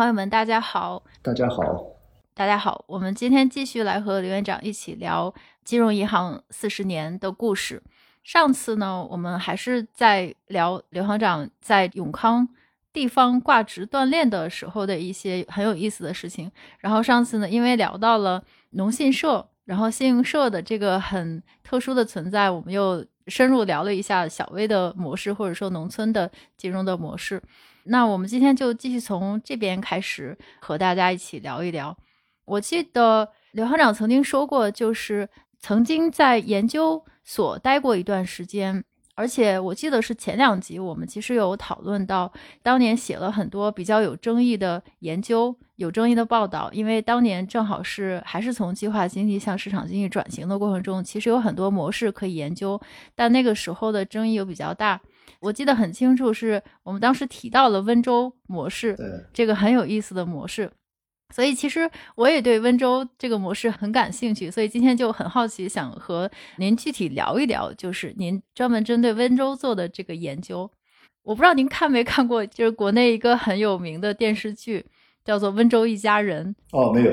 众朋友们，大家好！大家好，大家好！我们今天继续来和刘院长一起聊金融银行四十年的故事。上次呢，我们还是在聊刘行长在永康地方挂职锻炼的时候的一些很有意思的事情。然后上次呢，因为聊到了农信社，然后信用社的这个很特殊的存在，我们又深入聊了一下小微的模式，或者说农村的金融的模式。那我们今天就继续从这边开始和大家一起聊一聊。我记得刘行长曾经说过，就是曾经在研究所待过一段时间，而且我记得是前两集我们其实有讨论到，当年写了很多比较有争议的研究、有争议的报道，因为当年正好是还是从计划经济向市场经济转型的过程中，其实有很多模式可以研究，但那个时候的争议又比较大。我记得很清楚，是我们当时提到了温州模式，这个很有意思的模式。所以其实我也对温州这个模式很感兴趣，所以今天就很好奇，想和您具体聊一聊，就是您专门针对温州做的这个研究。我不知道您看没看过，就是国内一个很有名的电视剧，叫做《温州一家人》。哦，没有。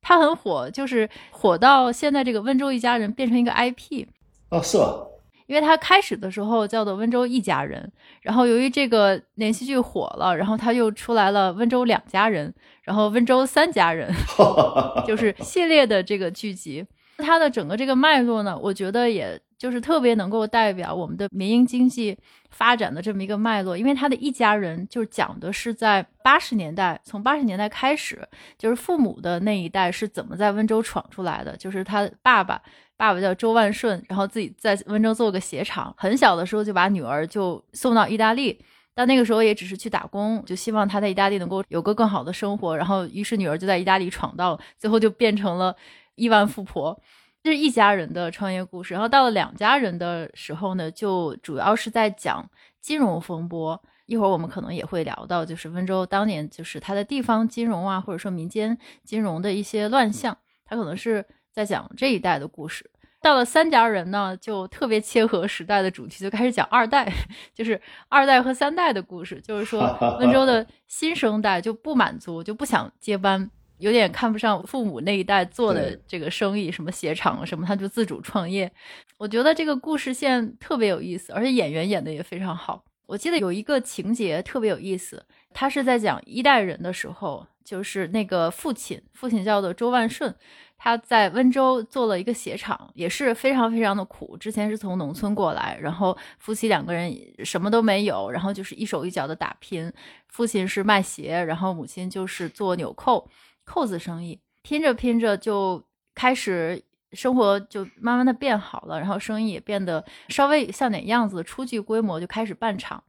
它很火，就是火到现在，这个温州一家人变成一个 IP。哦，是吧？因为他开始的时候叫做温州一家人，然后由于这个连续剧火了，然后他又出来了温州两家人，然后温州三家人，就是系列的这个剧集。它的整个这个脉络呢，我觉得也就是特别能够代表我们的民营经济发展的这么一个脉络，因为他的一家人就讲的是在八十年代，从八十年代开始，就是父母的那一代是怎么在温州闯出来的，就是他爸爸。爸爸叫周万顺，然后自己在温州做个鞋厂，很小的时候就把女儿就送到意大利，但那个时候也只是去打工，就希望他在意大利能够有个更好的生活，然后于是女儿就在意大利闯荡，最后就变成了亿万富婆。这是一家人的创业故事，然后到了两家人的时候呢，就主要是在讲金融风波。一会儿我们可能也会聊到，就是温州当年就是它的地方金融啊，或者说民间金融的一些乱象，它可能是。在讲这一代的故事，到了三家人呢，就特别切合时代的主题，就开始讲二代，就是二代和三代的故事。就是说，温州的新生代就不满足，就不想接班，有点看不上父母那一代做的这个生意，什么鞋厂什么，他就自主创业。我觉得这个故事线特别有意思，而且演员演的也非常好。我记得有一个情节特别有意思，他是在讲一代人的时候，就是那个父亲，父亲叫做周万顺。他在温州做了一个鞋厂，也是非常非常的苦。之前是从农村过来，然后夫妻两个人什么都没有，然后就是一手一脚的打拼。父亲是卖鞋，然后母亲就是做纽扣扣子生意。拼着拼着就开始生活就慢慢的变好了，然后生意也变得稍微像点样子，初具规模就开始办厂。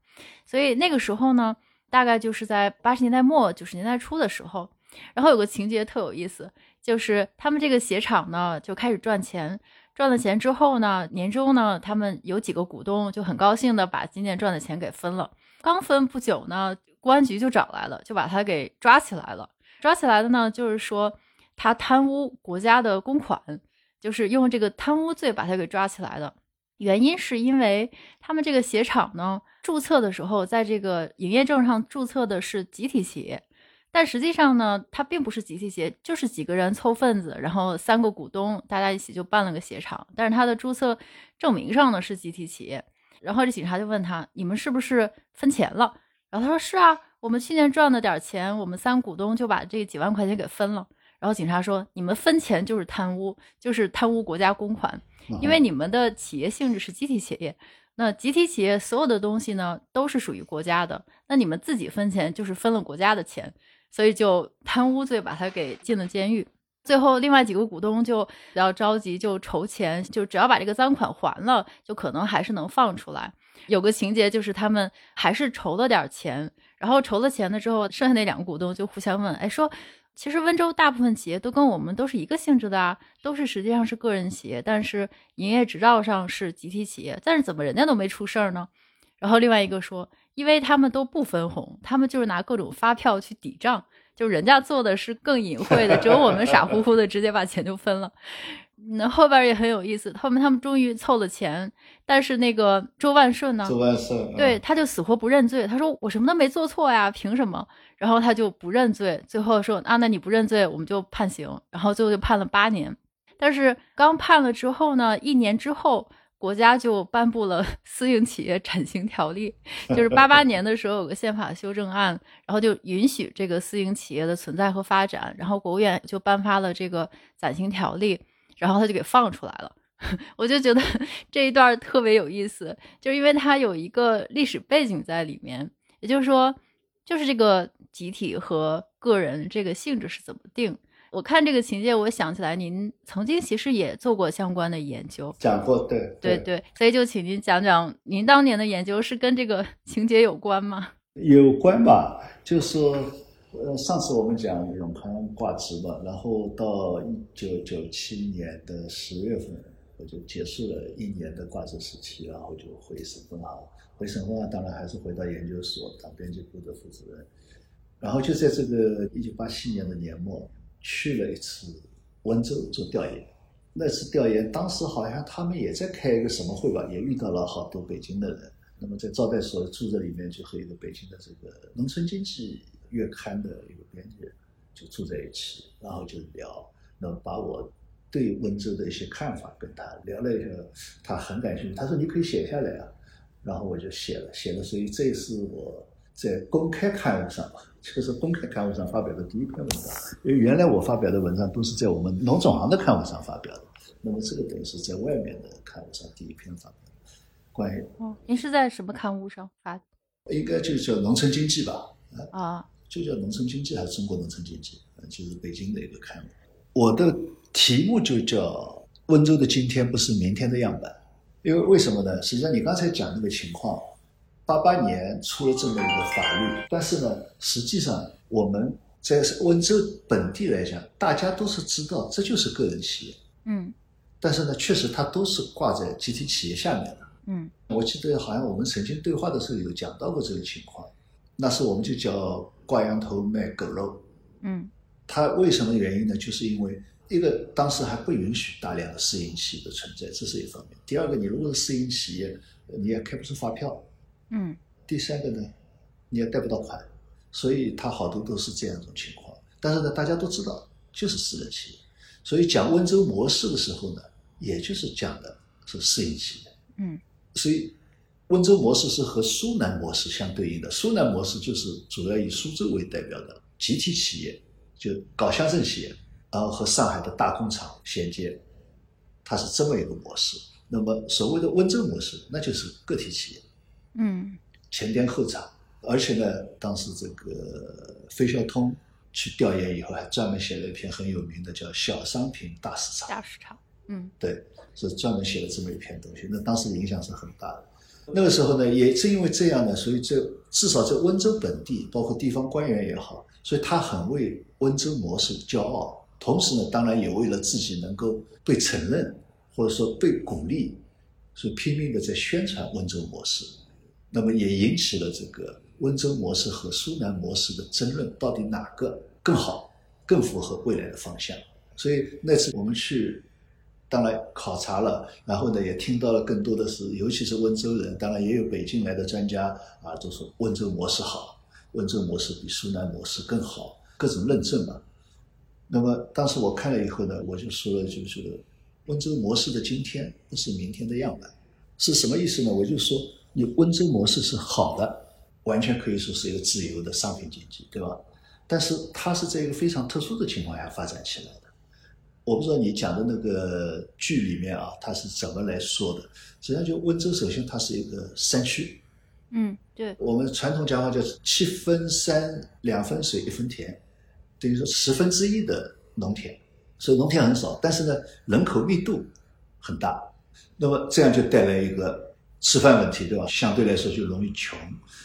所以那个时候呢，大概就是在八十年代末九十年代初的时候，然后有个情节特有意思。就是他们这个鞋厂呢，就开始赚钱，赚了钱之后呢，年终呢，他们有几个股东就很高兴的把今年赚的钱给分了。刚分不久呢，公安局就找来了，就把他给抓起来了。抓起来的呢，就是说他贪污国家的公款，就是用这个贪污罪把他给抓起来的。原因是因为他们这个鞋厂呢，注册的时候在这个营业证上注册的是集体企业。但实际上呢，它并不是集体企业，就是几个人凑份子，然后三个股东，大家一起就办了个鞋厂。但是他的注册证明上呢是集体企业。然后这警察就问他：“你们是不是分钱了？”然后他说：“是啊，我们去年赚了点钱，我们三股东就把这几万块钱给分了。”然后警察说：“你们分钱就是贪污，就是贪污国家公款，因为你们的企业性质是集体企业。那集体企业所有的东西呢都是属于国家的，那你们自己分钱就是分了国家的钱。”所以就贪污罪把他给进了监狱。最后另外几个股东就比较着急，就筹钱，就只要把这个赃款还了，就可能还是能放出来。有个情节就是他们还是筹了点钱，然后筹了钱了之后，剩下那两个股东就互相问：“哎，说其实温州大部分企业都跟我们都是一个性质的啊，都是实际上是个人企业，但是营业执照上是集体企业，但是怎么人家都没出事儿呢？”然后另外一个说。因为他们都不分红，他们就是拿各种发票去抵账，就人家做的是更隐晦的，只有我们傻乎乎的直接把钱就分了。那后边也很有意思，后面他们终于凑了钱，但是那个周万顺呢？周万顺，对，他就死活不认罪。他说我什么都没做错呀，凭什么？然后他就不认罪，最后说啊，那你不认罪，我们就判刑。然后最后就判了八年。但是刚判了之后呢，一年之后，国家就颁布了 私营企业暂行条例，就是八八 年的时候有个宪法修正案，然后就允许这个私营企业的存在和发展，然后国务院就颁发了这个暂行条例。然后他就给放出来了，我就觉得这一段特别有意思，就是因为它有一个历史背景在里面，也就是说，就是这个集体和个人这个性质是怎么定。我看这个情节，我想起来您曾经其实也做过相关的研究，讲过，对对对，所以就请您讲讲您当年的研究是跟这个 情节有关吗？有关吧，就是说。呃，上次我们讲永康挂职嘛，然后到一九九七年的十月份，我就结束了一年的挂职时期，然后就回省分行。回省分行当然还是回到研究所当编辑部的负责人。然后就在这个一九八七年的年末，去了一次温州做调研。那次调研，当时好像他们也在开一个什么会吧，也遇到了好多北京的人。那么在招待所住在里面，就和一个北京的这个农村经济。月刊的一个编辑就住在一起，然后就聊，那把我对温州的一些看法跟他聊了一下，他很感兴趣，他说你可以写下来啊，然后我就写了，写了，所以这是我在公开刊物上，就是公开刊物上发表的第一篇文章，因为原来我发表的文章都是在我们农总行的刊物上发表的，那么这个等于是在外面的刊物上第一篇发表，关于哦，您是在什么刊物上发？应该就叫农村经济吧，啊。就叫农村经济还是中国农村经济？就是北京的一个刊物。我的题目就叫“温州的今天不是明天的样板”，因为为什么呢？实际上你刚才讲那个情况，八八年出了这么一个法律，但是呢，实际上我们在温州本地来讲，大家都是知道这就是个人企业，嗯，但是呢，确实它都是挂在集体企业下面的，嗯，我记得好像我们曾经对话的时候有讲到过这个情况，那时我们就叫。挂羊头卖狗肉，嗯，它为什么原因呢？就是因为一个当时还不允许大量的私营企业的存在，这是一方面。第二个，你如果是私营企业，你也开不出发票，嗯。第三个呢，你也贷不到款，所以它好多都是这样一种情况。但是呢，大家都知道就是私人企业，所以讲温州模式的时候呢，也就是讲的是私营企业，嗯，所以。温州模式是和苏南模式相对应的，苏南模式就是主要以苏州为代表的集体企业，就搞乡镇企业，然后和上海的大工厂衔接，它是这么一个模式。那么所谓的温州模式，那就是个体企业，嗯，前店后厂，而且呢，当时这个费孝通去调研以后，还专门写了一篇很有名的叫《小商品大市场》，大市场，嗯，对，是专门写了这么一篇东西，那当时影响是很大的。那个时候呢，也正因为这样呢，所以这至少在温州本地，包括地方官员也好，所以他很为温州模式骄傲。同时呢，当然也为了自己能够被承认或者说被鼓励，所以拼命的在宣传温州模式。那么也引起了这个温州模式和苏南模式的争论，到底哪个更好、更符合未来的方向？所以那次我们去。当然考察了，然后呢，也听到了更多的是，尤其是温州人，当然也有北京来的专家啊，都说温州模式好，温州模式比苏南模式更好，各种论证嘛。那么当时我看了以后呢，我就说了，就是温州模式的今天不是明天的样板，是什么意思呢？我就说，你温州模式是好的，完全可以说是一个自由的商品经济，对吧？但是它是在一个非常特殊的情况下发展起来的。我不知道你讲的那个剧里面啊，它是怎么来说的？实际上，就温州，首先它是一个山区，嗯，对。我们传统讲话叫七分山，两分水，一分田，等于说十分之一的农田，所以农田很少，但是呢，人口密度很大，那么这样就带来一个吃饭问题，对吧？相对来说就容易穷，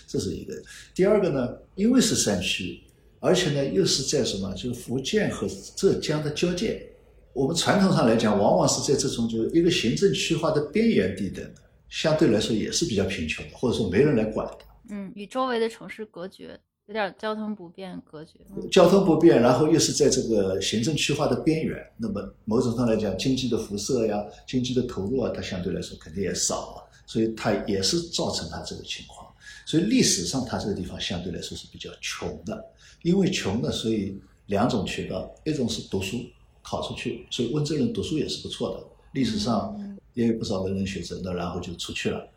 这是一个。第二个呢，因为是山区，而且呢又是在什么，就是福建和浙江的交界。我们传统上来讲，往往是在这种就是一个行政区划的边缘地带，相对来说也是比较贫穷的，或者说没人来管的。嗯，与周围的城市隔绝。有点交通不便隔绝。交通不便，然后又是在这个行政区划的边缘，那么某种上来讲，经济的辐射呀、经济的投入啊，它相对来说肯定也少啊，所以它也是造成它这个情况。所以历史上它这个地方相对来说是比较穷的，因为穷呢，所以两种渠道，一种是读书考出去，所以温州人读书也是不错的，历史上也有不少文人学者，那然后就出去了，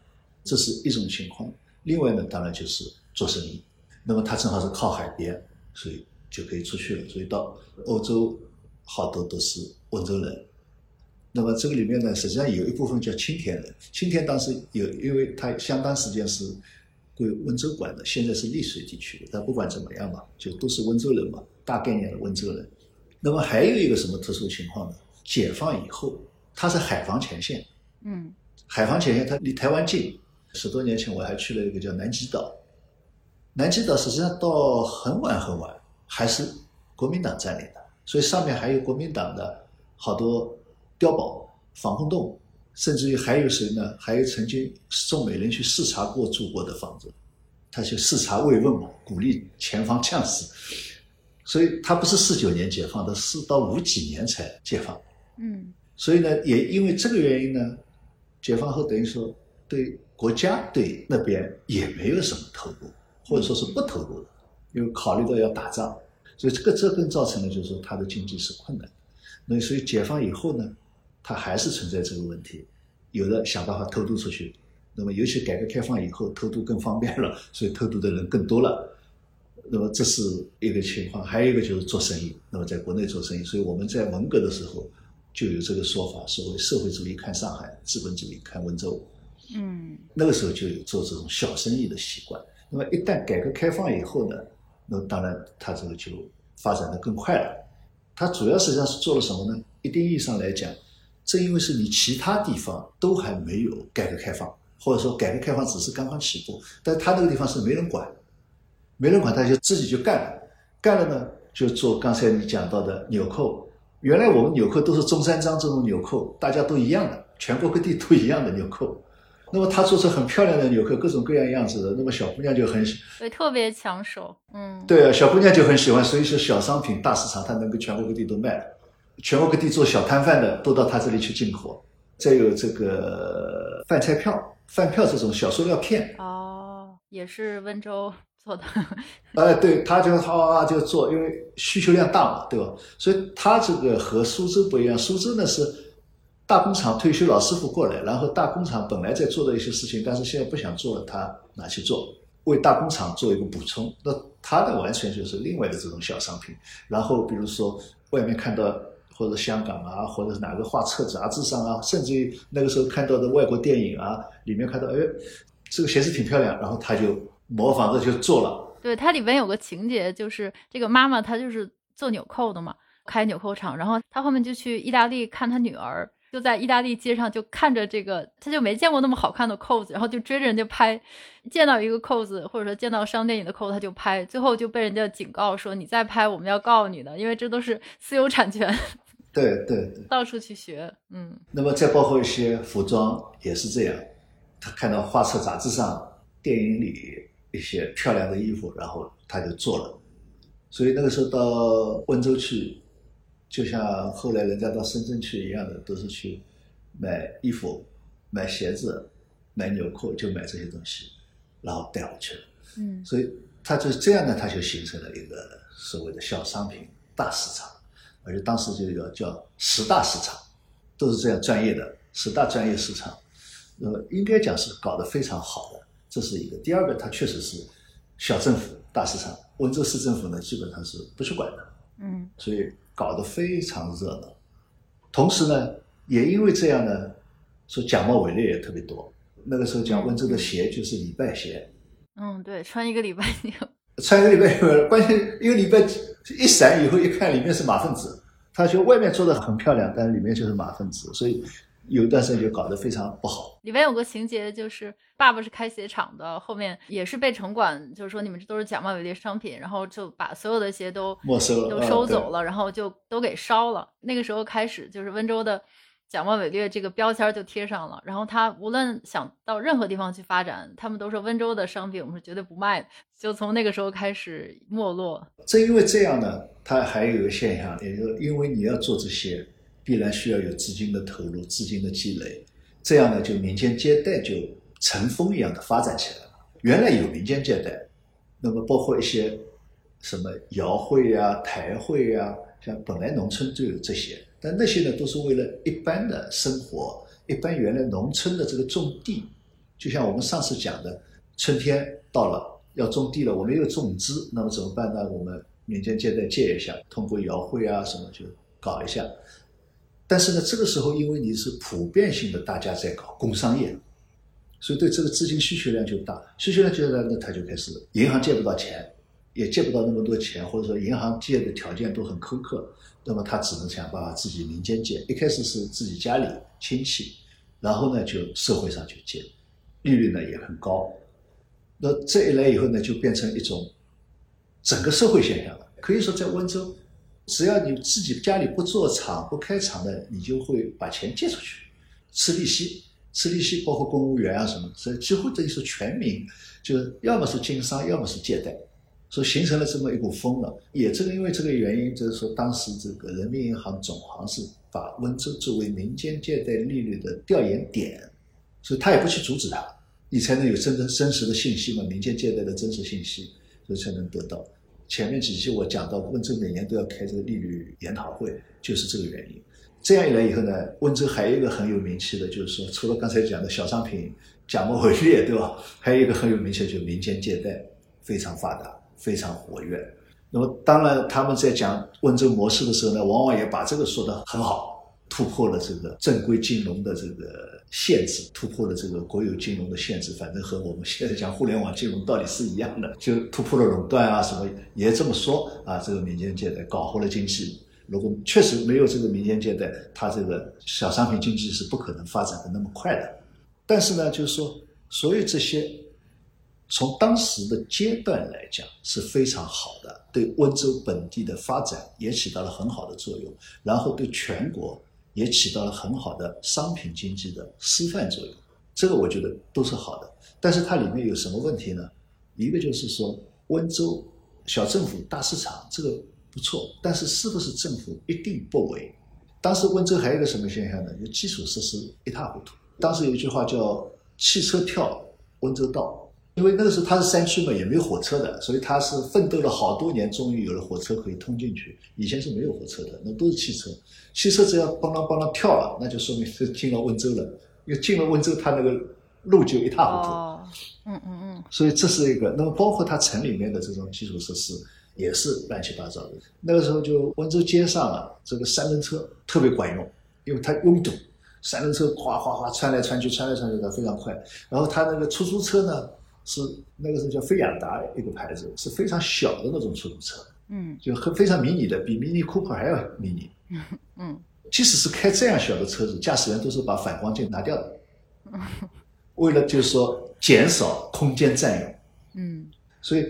这是一种情况。另外呢，当然就是做生意。那么他正好是靠海边，所以就可以出去了。所以到欧洲好多都是温州人。那么这个里面呢，实际上有一部分叫青田人。青田当时有，因为他相当时间是归温州管的，现在是丽水地区的。但不管怎么样嘛，就都是温州人嘛，大概念的温州人。那么还有一个什么特殊情况呢？解放以后，它是海防前线。嗯，海防前线它离台湾近。十多年前我还去了一个叫南极岛。南极岛实际上到很晚很晚还是国民党占领的，所以上面还有国民党的好多碉堡、防空洞，甚至于还有谁呢？还有曾经宋美龄去视察过住过的房子，他去视察慰问嘛，鼓励前方将士。所以他不是四九年解放的，是到五几年才解放。嗯，所以呢，也因为这个原因呢，解放后等于说对国家对那边也没有什么投入。或者说是不投入的，因为考虑到要打仗，所以这个这更造成了就是说它的经济是困难。那所以解放以后呢，它还是存在这个问题，有的想办法偷渡出去。那么尤其改革开放以后，偷渡更方便了，所以偷渡的人更多了。那么这是一个情况，还有一个就是做生意。那么在国内做生意，所以我们在文革的时候就有这个说法，所谓社会主义看上海，资本主义看温州。嗯，那个时候就有做这种小生意的习惯。那么一旦改革开放以后呢，那当然它这个就发展的更快了。它主要实际上是做了什么呢？一定意义上来讲，正因为是你其他地方都还没有改革开放，或者说改革开放只是刚刚起步，但他那个地方是没人管，没人管他就自己就干了，干了呢就做刚才你讲到的纽扣。原来我们纽扣都是中山装这种纽扣，大家都一样的，全国各地都一样的纽扣。那么他做出很漂亮的纽扣，各种各样样子的，那么小姑娘就很喜，对，特别抢手，嗯，对啊，小姑娘就很喜欢，所以说小商品大市场，它能够全国各地都卖，全国各地做小摊贩的都到他这里去进货。再有这个饭菜票、饭票这种小塑料片，哦，也是温州做的。哎，对，他就哗就做，因为需求量大嘛，对吧？所以他这个和苏州不一样，苏州呢是。大工厂退休老师傅过来，然后大工厂本来在做的一些事情，但是现在不想做了，他拿去做，为大工厂做一个补充。那他的完全就是另外的这种小商品。然后比如说外面看到或者香港啊，或者哪个画册杂志上啊，甚至于那个时候看到的外国电影啊，里面看到哎，这个鞋子挺漂亮，然后他就模仿着就做了。对，它里边有个情节，就是这个妈妈她就是做纽扣的嘛，开纽扣厂，然后她后面就去意大利看她女儿。就在意大利街上，就看着这个，他就没见过那么好看的扣子，然后就追着人家拍。见到一个扣子，或者说见到商店里的扣子，他就拍。最后就被人家警告说：“你再拍，我们要告你的，因为这都是私有产权。”对对对，到处去学，嗯。那么再包括一些服装也是这样，他看到画册杂志上、电影里一些漂亮的衣服，然后他就做了。所以那个时候到温州去。就像后来人家到深圳去一样的，都是去买衣服、买鞋子、买纽扣，就买这些东西，然后带回去了。嗯，所以他就这样呢，他就形成了一个所谓的小商品大市场，而且当时就要叫十大市场，都是这样专业的十大专业市场。那么应该讲是搞得非常好的，这是一个。第二个，它确实是小政府大市场，温州市政府呢基本上是不去管的。嗯，所以。搞得非常热闹，同时呢，也因为这样呢，说假冒伪劣也特别多。那个时候讲温州的鞋就是礼拜鞋，嗯，对，穿一个礼拜 穿一个礼拜，关键一个礼拜一闪以后一看里面是马粪纸，他说外面做的很漂亮，但是里面就是马粪纸，所以。有一段时间就搞得非常不好。里面有个情节，就是爸爸是开鞋厂的，后面也是被城管，就是说你们这都是假冒伪劣商品，然后就把所有的鞋都没收了，都收走了，然后就都给烧了。那个时候开始，就是温州的假冒伪劣这个标签就贴上了。然后他无论想到任何地方去发展，他们都说温州的商品我们是绝对不卖的。就从那个时候开始没落。正因为这样呢，它还有一个现象，也就是因为你要做这些，必然需要有资金的投入、资金的积累，这样呢，就民间借贷就成风一样的发展起来了。原来有民间借贷，那么包括一些什么窑会呀、台会呀，像本来农村就有这些，但那些呢都是为了一般的生活，一般原来农村的这个种地，就像我们上次讲的，春天到了。要种地了，我没有种植，那么怎么办呢？我们民间借贷借一下，通过窑会啊什么就搞一下。但是呢，这个时候因为你是普遍性的，大家在搞工商业，所以对这个资金需求量就大。需求量就大，那他就开始银行借不到钱，也借不到那么多钱，或者说银行借的条件都很苛刻，那么他只能想办法自己民间借。一开始是自己家里亲戚，然后呢就社会上去借，利率呢也很高。那这一来以后呢，就变成一种整个社会现象了。可以说，在温州，只要你自己家里不做厂、不开厂的，你就会把钱借出去，吃利息，吃利息，包括公务员啊什么，所以几乎等于说全民，就要么是经商，要么是借贷，所以形成了这么一股风了。也正因为这个原因，就是说当时这个人民银行总行是把温州作为民间借贷利率的调研点，所以他也不去阻止他。你才能有真的真实的信息嘛？民间借贷的真实信息，所以才能得到。前面几期我讲到，温州每年都要开这个利率研讨会，就是这个原因。这样一来以后呢，温州还有一个很有名气的，就是说，除了刚才讲的小商品假冒伪劣，对吧？还有一个很有名气，就是民间借贷非常发达，非常活跃。那么，当然他们在讲温州模式的时候呢，往往也把这个说得很好，突破了这个正规金融的这个。限制突破了这个国有金融的限制，反正和我们现在讲互联网金融道理是一样的，就突破了垄断啊，什么也这么说啊。这个民间借贷搞活了经济，如果确实没有这个民间借贷，它这个小商品经济是不可能发展的那么快的。但是呢，就是说，所有这些从当时的阶段来讲是非常好的，对温州本地的发展也起到了很好的作用，然后对全国。也起到了很好的商品经济的示范作用，这个我觉得都是好的。但是它里面有什么问题呢？一个就是说，温州小政府大市场这个不错，但是是不是政府一定不为？当时温州还有一个什么现象呢？就基础设施一塌糊涂。当时有一句话叫“汽车跳温州道”。因为那个时候它是山区嘛，也没有火车的，所以它是奋斗了好多年，终于有了火车可以通进去。以前是没有火车的，那都是汽车。汽车只要邦啷邦啷跳了，那就说明是进了温州了。因为进了温州，它那个路就一塌糊涂。哦，嗯嗯嗯。所以这是一个。那么包括它城里面的这种基础设施也是乱七八糟的。那个时候就温州街上啊，这个三轮车特别管用，因为它拥堵，三轮车哗哗哗穿来穿去，穿来穿去的非常快。然后它那个出租车呢？是那个时候叫菲亚达一个牌子，是非常小的那种出租车，嗯，就很非常迷你的，比 Mini Cooper 还要迷你，嗯，即使是开这样小的车子，驾驶员都是把反光镜拿掉的，为了就是说减少空间占用，嗯，所以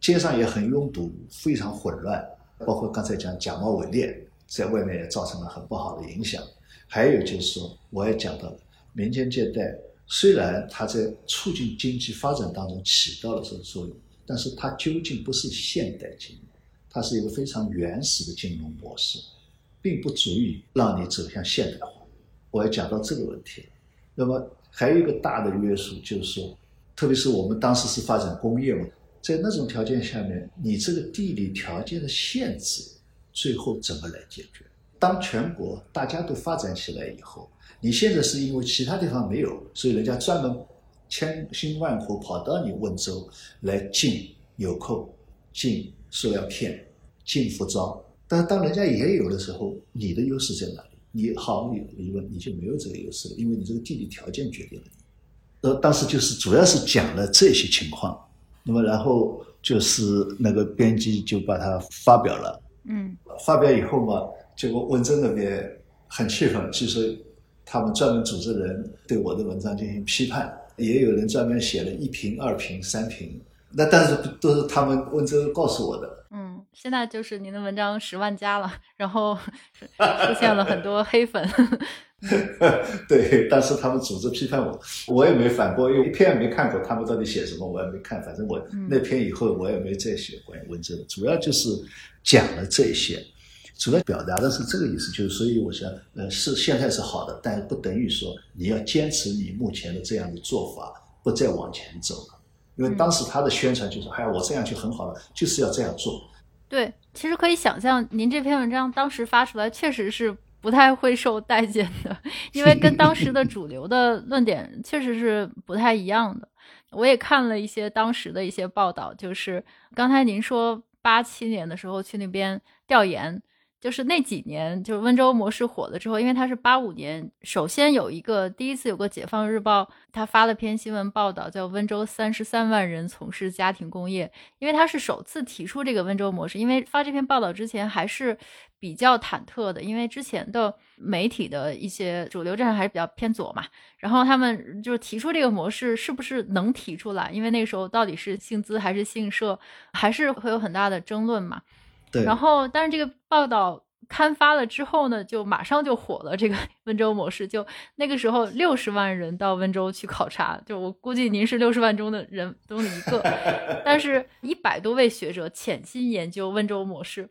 街上也很拥堵，非常混乱，包括刚才讲假冒伪劣，在外面也造成了很不好的影响，还有就是说，我也讲到了民间借贷。虽然它在促进经济发展当中起到了这个作用，但是它究竟不是现代金融，它是一个非常原始的金融模式，并不足以让你走向现代化。我要讲到这个问题了。那么还有一个大的约束，就是说，特别是我们当时是发展工业嘛，在那种条件下面，你这个地理条件的限制，最后怎么来解决？当全国大家都发展起来以后。你现在是因为其他地方没有，所以人家专门千辛万苦跑到你温州来进纽扣、进塑料片、进服装。但是当人家也有的时候，你的优势在哪里？你毫无疑问你就没有这个优势了，因为你这个地理条件决定了你。呃，当时就是主要是讲了这些情况，那么然后就是那个编辑就把它发表了。嗯，发表以后嘛，结果温州那边很气愤，就说。他们专门组织人对我的文章进行批判，也有人专门写了一评、二评、三评。那但是都是他们温州告诉我的。嗯，现在就是您的文章十万加了，然后 出现了很多黑粉。对，但是他们组织批判我，我也没反驳，因为一篇也没看过，他们到底写什么我也没看，反正我那篇以后我也没再写关于温州的，主要就是讲了这些，主要表达的是这个意思，就是所以我想，呃，是现在是好的，但不等于说你要坚持你目前的这样的做法，不再往前走了，因为当时他的宣传就是，哎呀，我这样就很好了，就是要这样做。对，其实可以想象，您这篇文章当时发出来，确实是。不太会受待见的，因为跟当时的主流的论点确实是不太一样的。我也看了一些当时的一些报道，就是刚才您说八七年的时候去那边调研。就是那几年，就是温州模式火了之后，因为它是八五年，首先有一个第一次有个解放日报，他发了篇新闻报道，叫温州三十三万人从事家庭工业，因为他是首次提出这个温州模式。因为发这篇报道之前还是比较忐忑的，因为之前的媒体的一些主流站还是比较偏左嘛，然后他们就是提出这个模式是不是能提出来，因为那时候到底是姓资还是姓社，还是会有很大的争论嘛。然后，但是这个报道刊发了之后呢，就马上就火了。这个 温州模式，就那个时候六十万人到温州去考察，就我估计您是六十万中的人中的一个。但是，一百多位学者潜心研究温州模式，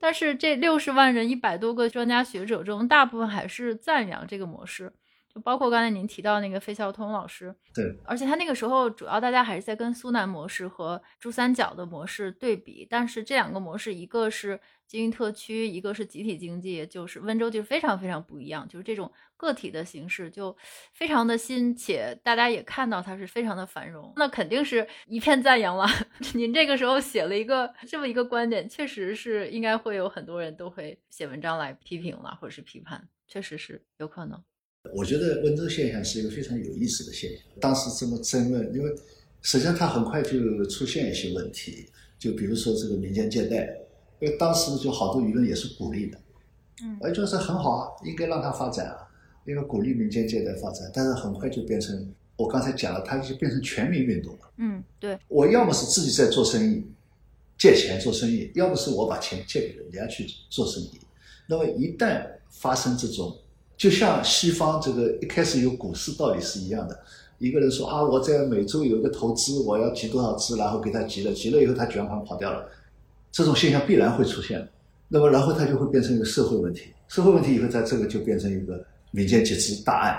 但是这六十万人一百多个专家学者中，大部分还是赞扬这个模式。就包括刚才您提到那个费孝通老师，对，而且他那个时候主要大家还是在跟苏南模式和珠三角的模式对比，但是这两个模式，一个是经营特区，一个是集体经济，就是温州就非常非常不一样，就是这种个体的形式就非常的新，且大家也看到它是非常的繁荣，那肯定是一片赞扬了。您这个时候写了一个这么一个观点，确实是应该会有很多人都会写文章来批评了，或者是批判，确实是有可能。我觉得温州现象是一个非常有意思的现象。当时这么争论，因为实际上它很快就出现一些问题，就比如说这个民间借贷，因为当时就好多舆论也是鼓励的，嗯，而就是很好啊，应该让它发展啊，应该鼓励民间借贷发展。但是很快就变成我刚才讲了，它就变成全民运动了。嗯，对，我要么是自己在做生意，借钱做生意，要么是我把钱借给人家去做生意。那么一旦发生这种，就像西方这个一开始有股市道理是一样的，一个人说啊，我在美洲有一个投资，我要集多少资，然后给他集了，集了以后他卷款跑掉了，这种现象必然会出现。那么然后它就会变成一个社会问题，社会问题以后在这个就变成一个民间集资大案，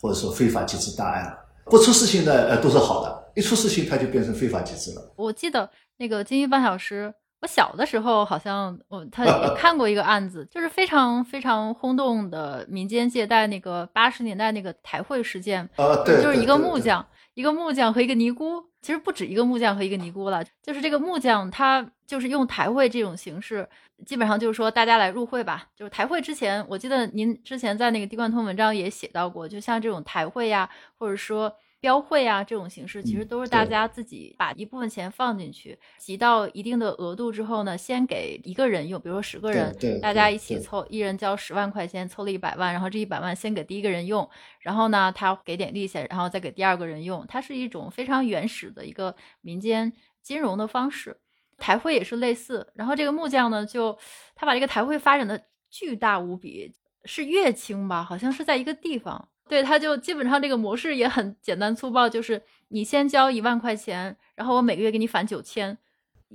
或者说非法集资大案了。不出事情的呃都是好的，一出事情它就变成非法集资了。我记得那个金鱼半小时。我小的时候好像我他也看过一个案子，就是非常非常轰动的民间借贷那个八十年代那个台会事件，啊，对，就是一个木匠，一个木匠和一个尼姑，其实不止一个木匠和一个尼姑了，就是这个木匠他就是用台会这种形式，基本上就是说大家来入会吧，就是台会之前我记得您之前在那个地贯通文章也写到过，就像这种台会呀，或者说。标会啊，这种形式其实都是大家自己把一部分钱放进去，集到一定的额度之后呢，先给一个人用，比如说十个人，大家一起凑，一人交十万块钱，凑了一百万，然后这一百万先给第一个人用，然后呢，他给点利息，然后再给第二个人用，它是一种非常原始的一个民间金融的方式。台会也是类似，然后这个木匠呢，就他把这个台会发展的巨大无比，是乐清吧，好像是在一个地方。对，他就基本上这个模式也很简单粗暴，就是你先交一万块钱，然后我每个月给你返九千，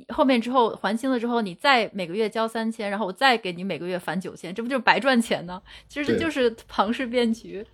后面之后还清了之后，你再每个月交三千，然后我再给你每个月返九千，这不就是白赚钱呢？其实就是庞氏骗局。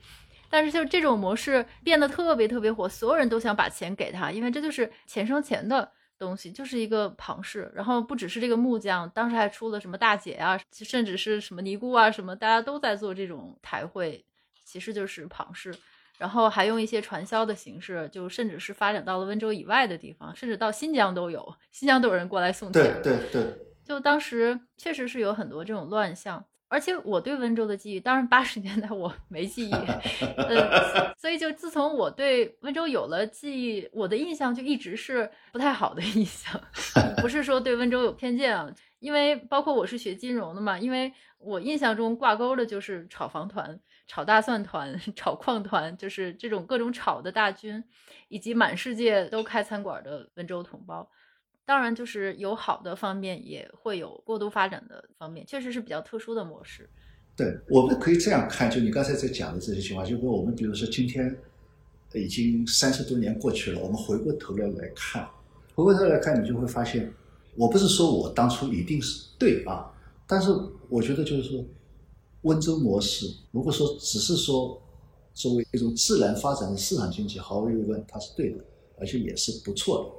但是就这种模式变得特别特别火，所有人都想把钱给他，因为这就是钱生钱的东西，就是一个庞氏。然后不只是这个木匠，当时还出了什么大姐啊，甚至是什么尼姑啊，什么大家都在做这种台会。其实就是庞氏，然后还用一些传销的形式，就甚至是发展到了温州以外的地方，甚至到新疆都有，新疆都有人过来送钱。对对对，就当时确实是有很多这种乱象，而且我对温州的记忆，当然八十年代我没记忆，呃，所以就自从我对温州有了记忆，我的印象就一直是不太好的印象，不是说对温州有偏见啊，因为包括我是学金融的嘛，因为我印象中挂钩的就是炒房团。炒大蒜团、炒矿团，就是这种各种炒的大军，以及满世界都开餐馆的温州同胞。当然，就是有好的方面，也会有过度发展的方面，确实是比较特殊的模式。对，我们可以这样看，就你刚才在讲的这些情况，就说我们比如说今天已经三十多年过去了，我们回过头来来看，回过头来看，你就会发现，我不是说我当初一定是对啊，但是我觉得就是说，温州模式，如果说只是说作为一种自然发展的市场经济，毫无疑问它是对的，而且也是不错的。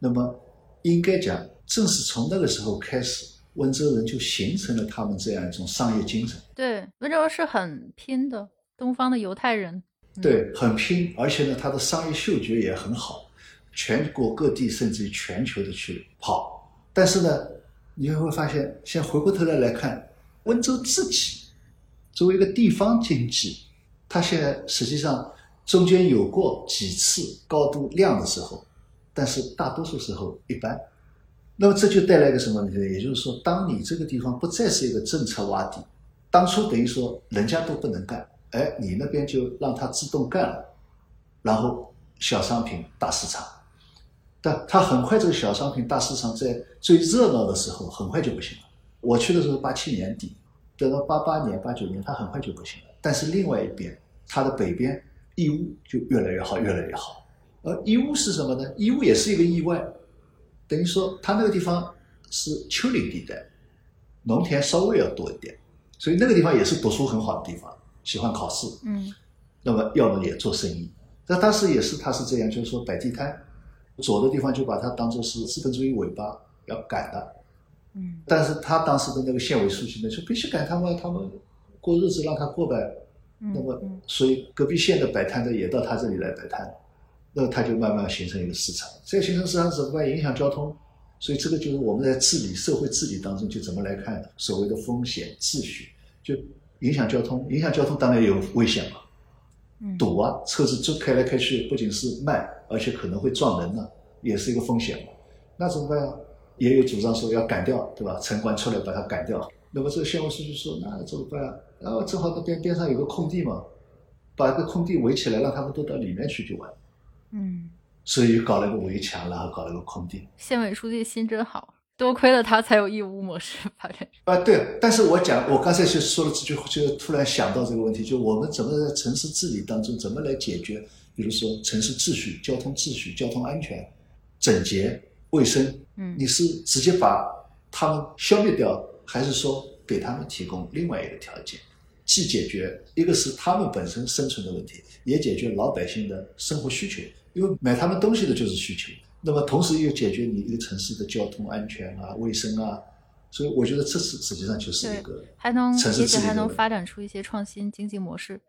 那么应该讲，正是从那个时候开始。温州人就形成了他们这样一种商业精神。对，温州是很拼的，东方的犹太人。对，很拼，而且呢，他的商业嗅觉也很好，全国各地甚至于全球的去跑。但是呢，你会发现，现在回过头来来看，温州自己作为一个地方经济，它现在实际上中间有过几次高度量的时候，但是大多数时候一般。那么这就带来一个什么问题呢？也就是说，当你这个地方不再是一个政策洼地，当初等于说人家都不能干，哎，你那边就让他自动干了，然后小商品大市场，但他很快这个小商品大市场在最热闹的时候很快就不行了。我去的时候八七年底，等到八八年、八九年，它很快就不行了。但是另外一边，它的北边义乌就越来越好，越来越好。而义乌是什么呢？义乌也是一个意外。等于说，他那个地方是丘陵地带，农田稍微要多一点，所以那个地方也是读书很好的地方，喜欢考试。嗯，那么要么也做生意。那当时也是他是这样，就是说摆地摊，左的地方就把它当做是资本主义尾巴要赶的。嗯，但是他当时的那个县委书记呢，就必须赶他们，他们过日子让他过呗。那么，所以隔壁县的摆摊的也到他这里来摆摊。那它就慢慢形成一个市场，这个形成市场怎么办？影响交通，所以这个就是我们在治理社会治理当中就怎么来看所谓的风险秩序，就影响交通，影响交通当然有危险嘛，堵啊，车子就开来开去，不仅是慢，而且可能会撞人呢，也是一个风险嘛。那怎么办啊？也有主张说要赶掉，对吧？城管出来把它赶掉。那么这个县委书记说，那怎么办？啊然后正好那边边上有个空地嘛，把个空地围起来，让他们都到里面去就完。嗯，所以搞了个围墙，然后搞了个空地。县委书记心真好，多亏了他才有义乌模式发展。啊，对。但是我讲，我刚才就说了这句话，就突然想到这个问题：，就我们怎么在城市治理当中，怎么来解决？比如说城市秩序、交通秩序、交通安全、整洁、卫生。嗯，你是直接把他们消灭掉，还是说给他们提供另外一个条件？既解决一个是他们本身生存的问题，也解决老百姓的生活需求，因为买他们东西的就是需求。那么同时又解决你一个城市的交通安全啊、卫生啊，所以我觉得这是实际上就是一个还能城市也许还能发展出一些创新经济模式，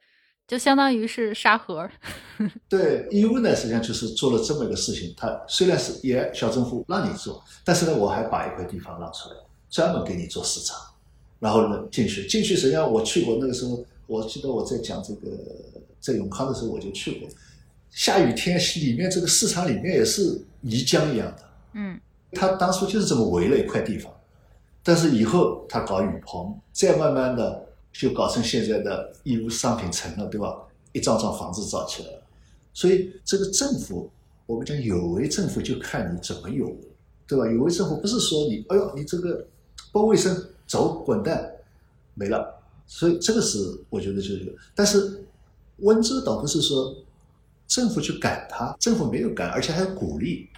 就相当于是沙盒。对，义乌呢实际上就是做了这么一个事情，它虽然是也小政府让你做，但是呢我还把一块地方让出来，专门给你做市场。然后呢，进去进去，实际上我去过那个时候，我记得我在讲这个在永康的时候我就去过。下雨天里面这个市场里面也是泥浆一样的。嗯。他当初就是这么围了一块地方，但是以后他搞雨棚，再慢慢的就搞成现在的义乌商品城了，对吧？一幢幢房子造起来了。所以这个政府，我们讲有为政府就看你怎么有为，对吧？有为政府不是说你，哎呦，你这个不卫生。走滚蛋，没了。所以这个是我觉得就是，但是温州倒不是说政府去赶他，政府没有赶，而且还鼓励，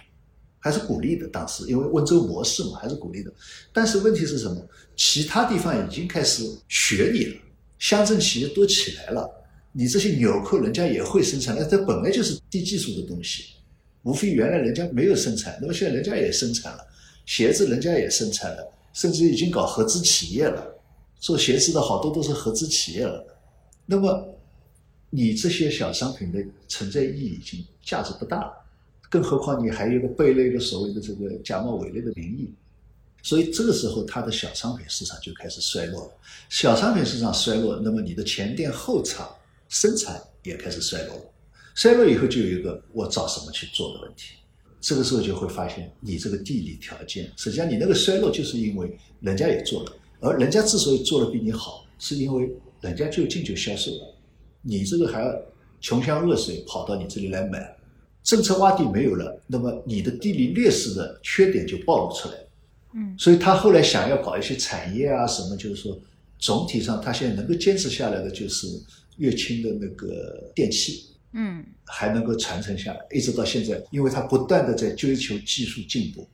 还是鼓励的。当时因为温州模式嘛，还是鼓励的。但是问题是什么？其他地方已经开始学你了，乡镇企业都起来了，你这些纽扣人家也会生产，那这本来就是低技术的东西，无非原来人家没有生产，那么现在人家也生产了，鞋子人家也生产了。甚至已经搞合资企业了，做鞋子的好多都是合资企业了。那么，你这些小商品的存在意义已经价值不大了，更何况你还有个背了一个所谓的这个假冒伪劣的名义，所以这个时候它的小商品市场就开始衰落了。小商品市场衰落，那么你的前店后厂生产也开始衰落了。衰落以后就有一个我找什么去做的问题。这个时候就会发现，你这个地理条件，实际上你那个衰落就是因为人家也做了，而人家之所以做的比你好，是因为人家就近就销售了，你这个还要穷乡恶水跑到你这里来买，政策洼地没有了，那么你的地理劣势的缺点就暴露出来。嗯，所以他后来想要搞一些产业啊什么，就是说总体上他现在能够坚持下来的就是乐清的那个电器，嗯。还能够传承下来，一直到现在，因为他不断的在追求技术进步，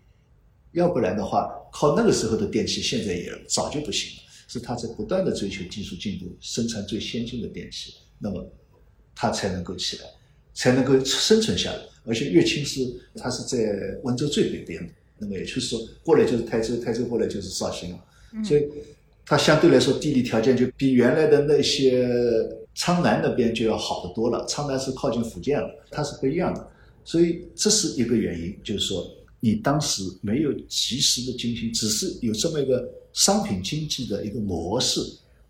要不然的话，靠那个时候的电器，现在也早就不行了。是他在不断的追求技术进步，生产最先进的电器，那么它才能够起来，才能够生存下来。而且乐清是它是在温州最北边的，那么也就是说过来就是台州，台州过来就是绍兴了，所以它相对来说地理条件就比原来的那些苍南那边就要好得多了。苍南是靠近福建了，它是不一样的，所以这是一个原因，就是说你当时没有及时的进行，只是有这么一个商品经济的一个模式，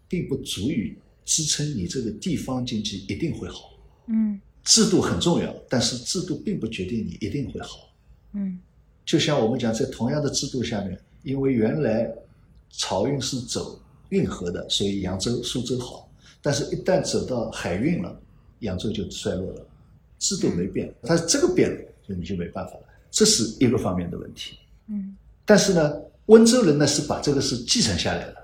并不足以支撑你这个地方经济一定会好。嗯制度很重要，但是制度并不决定你一定会好。嗯就像我们讲，在同样的制度下面，因为原来漕运是走运河的，所以扬州、苏州好。但是，一旦走到海运了，扬州就衰落了。制度没变，但是这个变了，就你就没办法了。这是一个方面的问题。嗯但是呢，温州人呢是把这个是继承下来了，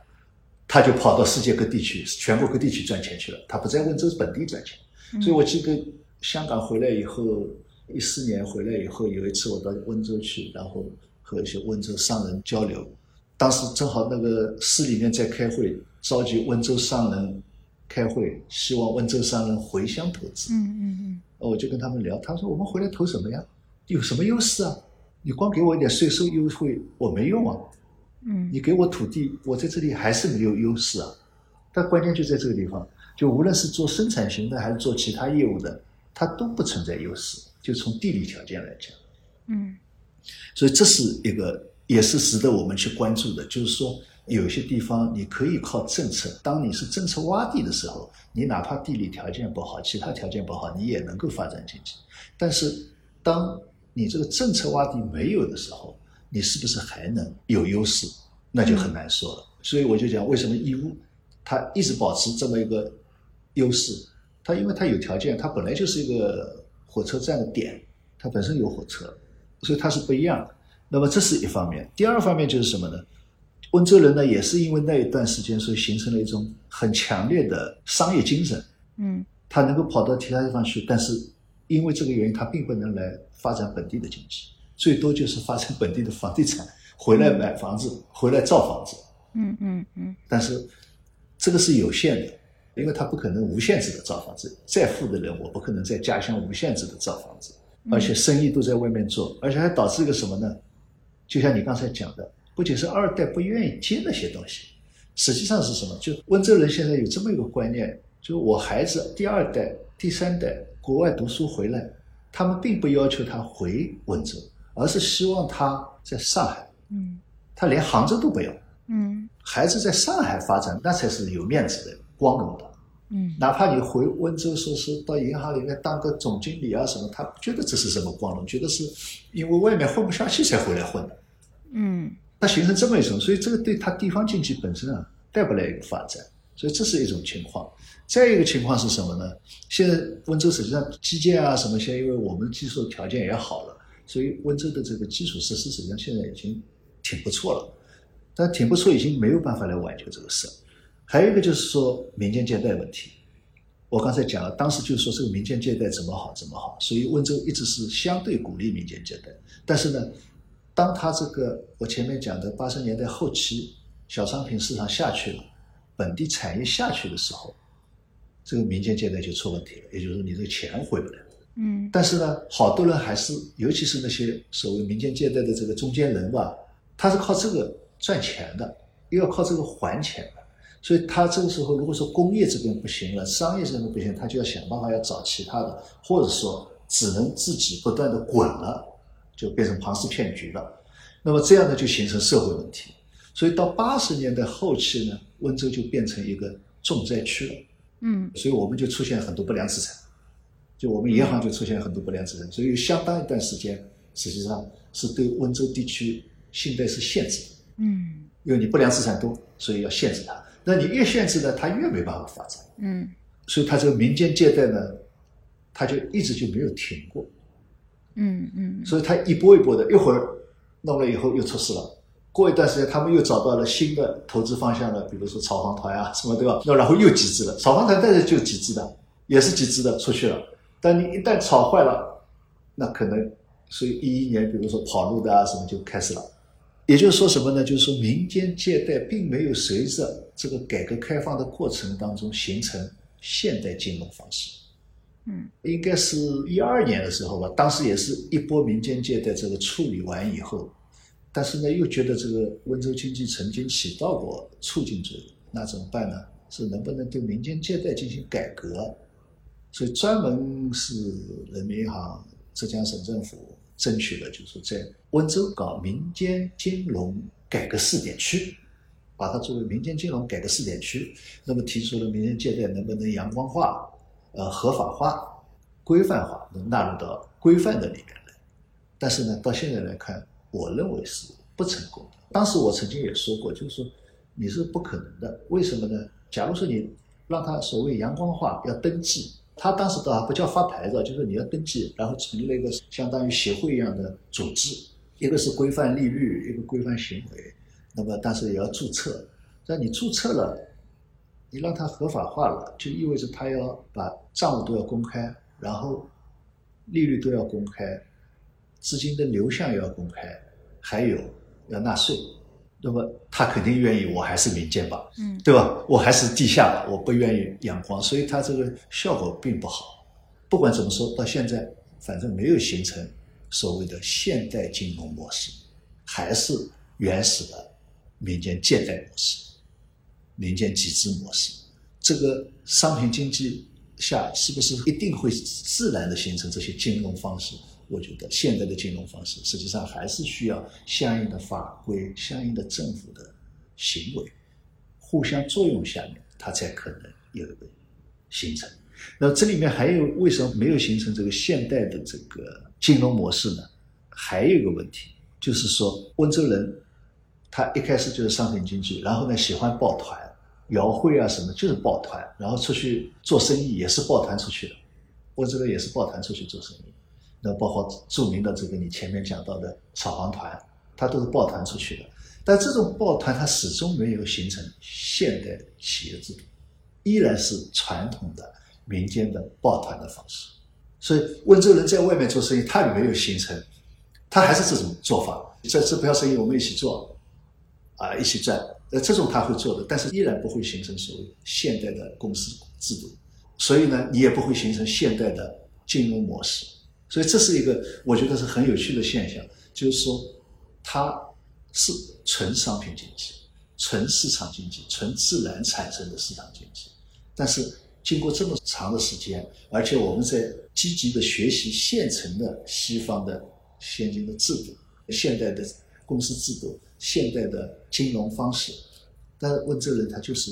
他就跑到世界各地去，全国各地去赚钱去了，他不在温州本地赚钱。所以我记得香港回来以后，一四年回来以后，有一次我到温州去，然后和一些温州商人交流，当时正好那个市里面在开会，召集温州商人开会，希望温州商人回乡投资。嗯嗯我就跟他们聊，他说我们回来投什么呀？有什么优势啊？你光给我一点税收优惠，我没用啊。嗯你给我土地，我在这里还是没有优势啊。但关键就在这个地方，就无论是做生产型的还是做其他业务的，它都不存在优势。就从地理条件来讲，嗯所以这是一个也是值得我们去关注的。就是说，有些地方你可以靠政策，当你是政策洼地的时候，你哪怕地理条件不好，其他条件不好，你也能够发展经济。但是，当你这个政策洼地没有的时候，你是不是还能有优势？那就很难说了。所以我就讲，为什么义乌它一直保持这么一个优势？它因为它有条件，它本来就是一个火车站的点，它本身有火车，所以它是不一样的。那么这是一方面，第二方面就是什么呢？温州人呢，也是因为那一段时间，所以形成了一种很强烈的商业精神。嗯他能够跑到其他地方去，但是因为这个原因，他并不能来发展本地的经济，最多就是发展本地的房地产，回来买房子，回来造房子。嗯嗯嗯但是这个是有限的，因为他不可能无限制的造房子。再富的人，我不可能在家乡无限制的造房子，而且生意都在外面做，而且还导致一个什么呢？就像你刚才讲的，不仅是二代不愿意接那些东西，实际上是什么？就温州人现在有这么一个观念，就我孩子第二代、第三代国外读书回来，他们并不要求他回温州，而是希望他在上海，嗯他连杭州都不要。嗯孩子在上海发展，那才是有面子的、光荣的。嗯哪怕你回温州说是到银行里面当个总经理啊什么，他不觉得这是什么光荣，觉得是因为外面混不下去才回来混的。嗯他形成这么一种，所以这个对他地方经济本身啊带不来一个发展，所以这是一种情况。再一个情况是什么呢？现在温州实际上基建啊什么，现在因为我们技术条件也好了，所以温州的这个基础设施实际上现在已经挺不错了。但挺不错，已经没有办法来挽救这个事。还有一个就是说民间借贷问题，我刚才讲了，当时就是说这个民间借贷怎么好怎么好，所以温州一直是相对鼓励民间借贷。但是呢，当他这个我前面讲的八十年代后期小商品市场下去了，本地产业下去的时候，这个民间借贷就出问题了，也就是说你这个钱回不来。嗯但是呢，好多人还是，尤其是那些所谓民间借贷的这个中间人吧，他是靠这个赚钱的，又要靠这个还钱的，所以他这个时候如果说工业这边不行了，商业这边不行，他就要想办法要找其他的，或者说只能自己不断的滚了，就变成庞氏骗局了。那么这样呢，就形成社会问题。所以到八十年代后期呢，温州就变成一个重灾区了。嗯所以我们就出现很多不良资产，就我们银行就出现很多不良资产，所以有相当一段时间，实际上是对温州地区信贷是限制的，嗯因为你不良资产多，所以要限制它。那你越限制呢，它越没办法发展，嗯所以它这个民间借贷呢，它就一直就没有停过，嗯嗯所以它一波一波的，一会儿弄了以后又出事了，过一段时间，他们又找到了新的投资方向了，比如说炒房团啊什么，对吧？那然后又集资了，炒房团但是就集资的，也是集资的出去了。但你一旦炒坏了，那可能所以一一年，比如说跑路的啊什么就开始了。也就是说什么呢？就是说民间借贷并没有随着这个改革开放的过程当中形成现代金融方式。嗯，应该是一二年的时候吧，当时也是一波民间借贷这个处理完以后，但是呢又觉得这个温州经济曾经起到过促进作用，那怎么办呢？是能不能对民间借贷进行改革？所以专门是人民银行、浙江省政府争取了，就是在温州搞民间金融改革试点区，把它作为民间金融改革试点区，那么提出了民间借贷能不能阳光化？呃，合法化、规范化，能纳入到规范的里面来。但是呢，到现在来看，我认为是不成功的。当时我曾经也说过，就是说你是不可能的。为什么呢？假如说你让他所谓阳光化要登记，他当时倒还不叫发牌照，就是你要登记，然后成立了一个相当于协会一样的组织，一个是规范利率，一个规范行为。那么，但是也要注册。让你注册了。你让它合法化了，就意味着他要把账务都要公开，然后利率都要公开，资金的流向也要公开，还有要纳税。那么他肯定愿意，我还是民间吧，嗯，对吧？我还是地下吧，我不愿意阳光，所以它这个效果并不好。不管怎么说，到现在反正没有形成所谓的现代金融模式，还是原始的民间借贷模式。民间集资模式，这个商品经济下是不是一定会自然的形成这些金融方式？我觉得现在的金融方式实际上还是需要相应的法规、相应的政府的行为互相作用下面，它才可能有一个形成。那这里面还有为什么没有形成这个现代的这个金融模式呢？还有一个问题就是说，温州人他一开始就是商品经济，然后呢喜欢抱团。摇会啊，什么就是抱团，然后出去做生意也是抱团出去的。我这个也是抱团出去做生意，那包括著名的这个你前面讲到的炒房团，它都是抱团出去的。但这种抱团它始终没有形成现代企业制度，依然是传统的民间的抱团的方式。所以温州人在外面做生意，他也没有形成，他还是这种做法。这这票生意我们一起做，啊，一起赚。呃，这种他会做的，但是依然不会形成所谓现代的公司制度，所以呢，你也不会形成现代的金融模式。所以这是一个我觉得是很有趣的现象，就是说它是纯商品经济、纯市场经济、纯自然产生的市场经济，但是经过这么长的时间，而且我们在积极的学习现成的西方的先进的制度、现代的公司制度。现代的金融方式，但是温州人他就是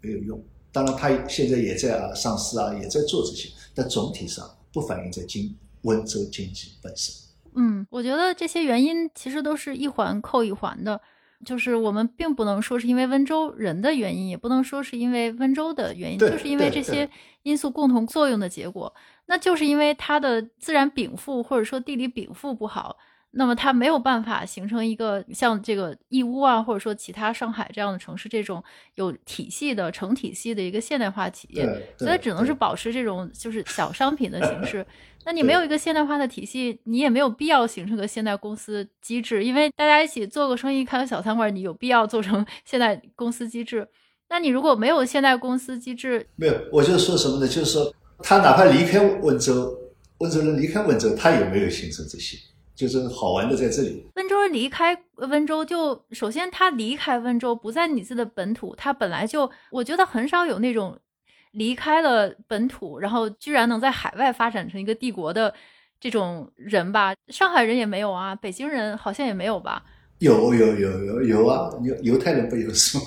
没有用。当然，他现在也在啊上市啊，也在做这些，但总体上不反映在经温州经济本身。嗯，我觉得这些原因其实都是一环扣一环的，就是我们并不能说是因为温州人的原因，也不能说是因为温州的原因，就是因为这些因素共同作用的结果。那就是因为它的自然禀赋或者说地理禀赋不好。那么它没有办法形成一个像这个义乌啊，或者说其他上海这样的城市这种有体系的成体系的一个现代化企业，所以只能是保持这种就是小商品的形式。那你没有一个现代化的体系，你也没有必要形成个现代公司机制，因为大家一起做个生意，开个小餐馆，你有必要做成 现代公司机制？那你如果没有现代公司机制，没有，我就说什么呢？就是说他哪怕离开温州，温州人离开温州，他也没有形成这些。就是好玩的在这里。温州人离开温州，就首先他离开温州，不在你自己的本土，他本来就我觉得很少有那种离开了本土，然后居然能在海外发展成一个帝国的这种人吧。上海人也没有啊，北京人好像也没有吧。有有有有有啊，犹犹太人不有是吗？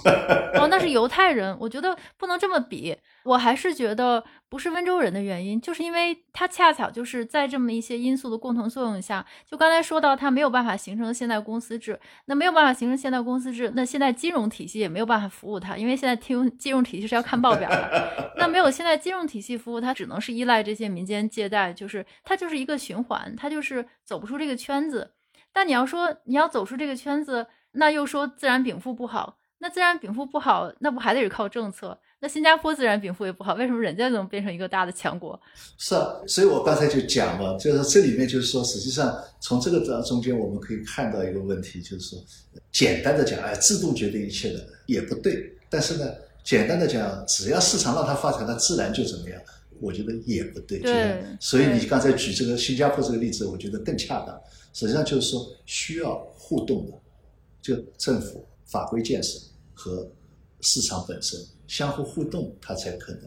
哦，那是犹太人。我觉得不能这么比。我还是觉得不是温州人的原因，就是因为他恰巧就是在这么一些因素的共同作用下，就刚才说到他没有办法形成现代公司制，那没有办法形成现代公司制，那现在金融体系也没有办法服务他，因为现在金融金融体系是要看报表的。那没有现在金融体系服务他，只能是依赖这些民间借贷，就是它就是一个循环，它就是走不出这个圈子。但你要说你要走出这个圈子，那又说自然禀赋不好，那自然禀赋不好，那不还得是靠政策？那新加坡自然禀赋也不好，为什么人家能变成一个大的强国？是啊，所以我刚才就讲嘛，就是这里面就是说，实际上从这个中中间我们可以看到一个问题，就是说，简单的讲，哎，制度决定一切的也不对。但是呢，简单的讲，只要市场让它发展，它自然就怎么样？我觉得也不对。对。所以你刚才举这个新加坡这个例子，我觉得更恰当。实际上就是说，需要互动的，就政府法规建设和市场本身。相互互动，它才可能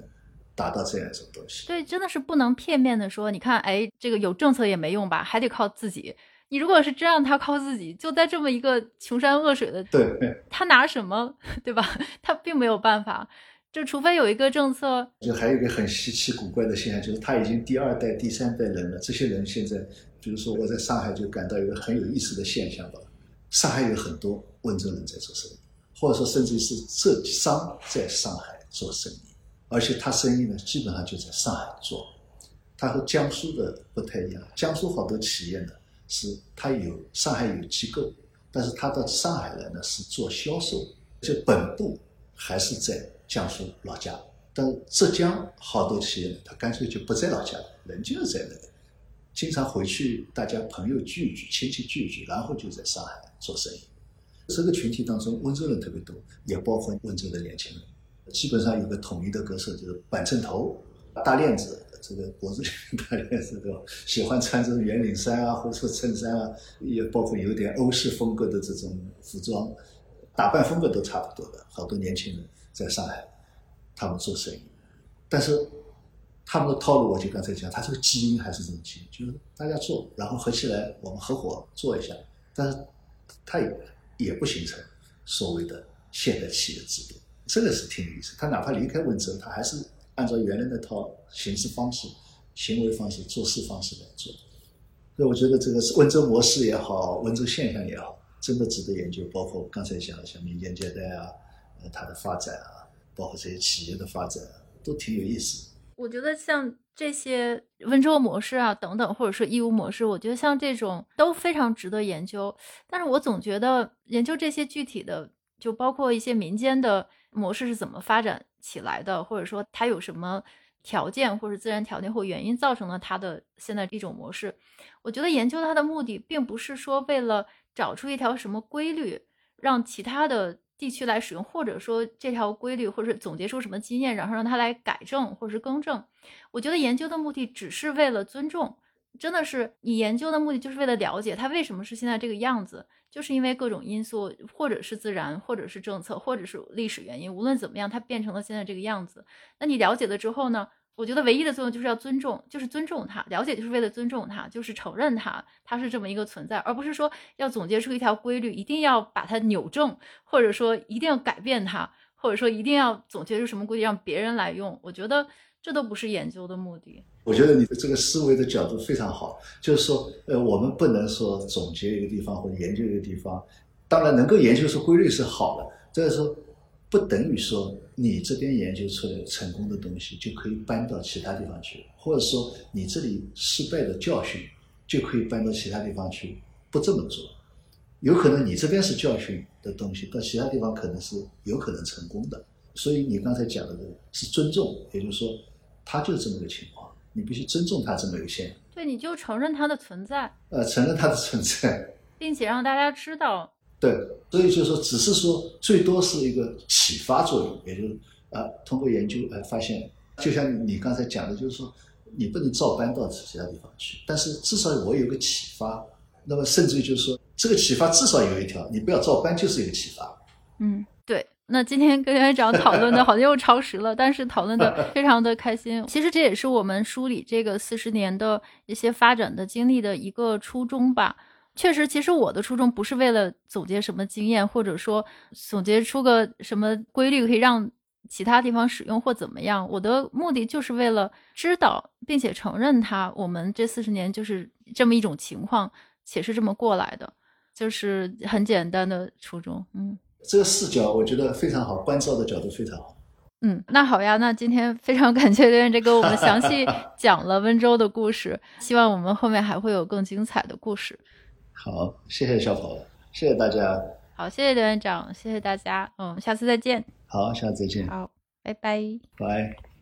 达到这样一种东西。对，真的是不能片面的说，你看，哎，这个有政策也没用吧，还得靠自己。你如果是真让他靠自己，就在这么一个穷山恶水的，对，他拿什么，对吧？他并没有办法。就除非有一个政策。就还有一个很稀奇古怪的现象，就是他已经第二代、第三代人了。这些人现在，比如说我在上海就感到一个很有意思的现象吧。上海有很多温州人在做生意。或者说，甚至是浙商在上海做生意，而且他生意呢，基本上就在上海做。他和江苏的不太一样，江苏好多企业呢，是他有上海有机构，但是他到上海来呢是做销售，就本部还是在江苏老家。但浙江好多企业呢，他干脆就不在老家，人就在那个，经常回去，大家朋友聚一聚，亲戚聚一聚，然后就在上海做生意。这个群体当中，温州人特别多，也包括温州的年轻人。基本上有个统一的格式，就是板衬头、大链子，这个脖子大链子对吧？喜欢穿这种圆领衫啊，或者说衬衫啊，也包括有点欧式风格的这种服装，打扮风格都差不多的。好多年轻人在上海，他们做生意，但是他们的套路，我就刚才讲，他这个基因还是这种基因，就是大家做，然后合起来，我们合伙做一下。但是他也。也不形成所谓的现代企业制度，这个是挺有意思。他哪怕离开温州，他还是按照原来那套行事方式、行为方式、做事方式来做。所以我觉得这个是温州模式也好，温州现象也好，真的值得研究。包括刚才讲的像民间借贷啊，呃，它的发展啊，包括这些企业的发展，都挺有意思。我觉得像。这些温州模式啊，等等，或者说义乌模式，我觉得像这种都非常值得研究。但是我总觉得研究这些具体的，就包括一些民间的模式是怎么发展起来的，或者说它有什么条件，或者自然条件或原因造成了它的现在这种模式。我觉得研究它的目的，并不是说为了找出一条什么规律，让其他的。地区来使用，或者说这条规律，或者是总结出什么经验，然后让他来改正或者是更正。我觉得研究的目的只是为了尊重，真的是你研究的目的就是为了了解它为什么是现在这个样子，就是因为各种因素，或者是自然，或者是政策，或者是历史原因。无论怎么样，它变成了现在这个样子。那你了解了之后呢？我觉得唯一的作用就是要尊重，就是尊重它，了解就是为了尊重它，就是承认它，它是这么一个存在，而不是说要总结出一条规律，一定要把它扭正，或者说一定要改变它，或者说一定要总结出什么规律让别人来用。我觉得这都不是研究的目的。我觉得你的这个思维的角度非常好，就是说，呃，我们不能说总结一个地方或者研究一个地方，当然能够研究出规律是好的，这个说。不等于说你这边研究出来成功的东西就可以搬到其他地方去，或者说你这里失败的教训就可以搬到其他地方去不这么做。有可能你这边是教训的东西，到其他地方可能是有可能成功的。所以你刚才讲的是尊重，也就是说，他就是这么个情况，你必须尊重他这么一个现象。对，你就承认它的存在。呃，承认它的存在，并且让大家知道。对，所以就是说，只是说最多是一个启发作用，也就是啊，通过研究来发现，就像你刚才讲的，就是说你不能照搬到其他地方去，但是至少我有个启发。那么甚至于就是说，这个启发至少有一条，你不要照搬，就是一个启发。嗯，对。那今天跟院长讨论的好像又超时了，但是讨论的非常的开心。其实这也是我们梳理这个四十年的一些发展的经历的一个初衷吧。确实，其实我的初衷不是为了总结什么经验，或者说总结出个什么规律可以让其他地方使用或怎么样。我的目的就是为了知道并且承认它，我们这四十年就是这么一种情况，且是这么过来的，就是很简单的初衷。嗯，这个视角我觉得非常好，关照的角度非常好。嗯，那好呀，那今天非常感谢刘院长给我们详细 讲了温州的故事，希望我们后面还会有更精彩的故事。好，谢谢小跑，谢谢大家好，谢谢刘院长，谢谢大家，嗯，下次再见。好，下次再见，好，拜拜。拜。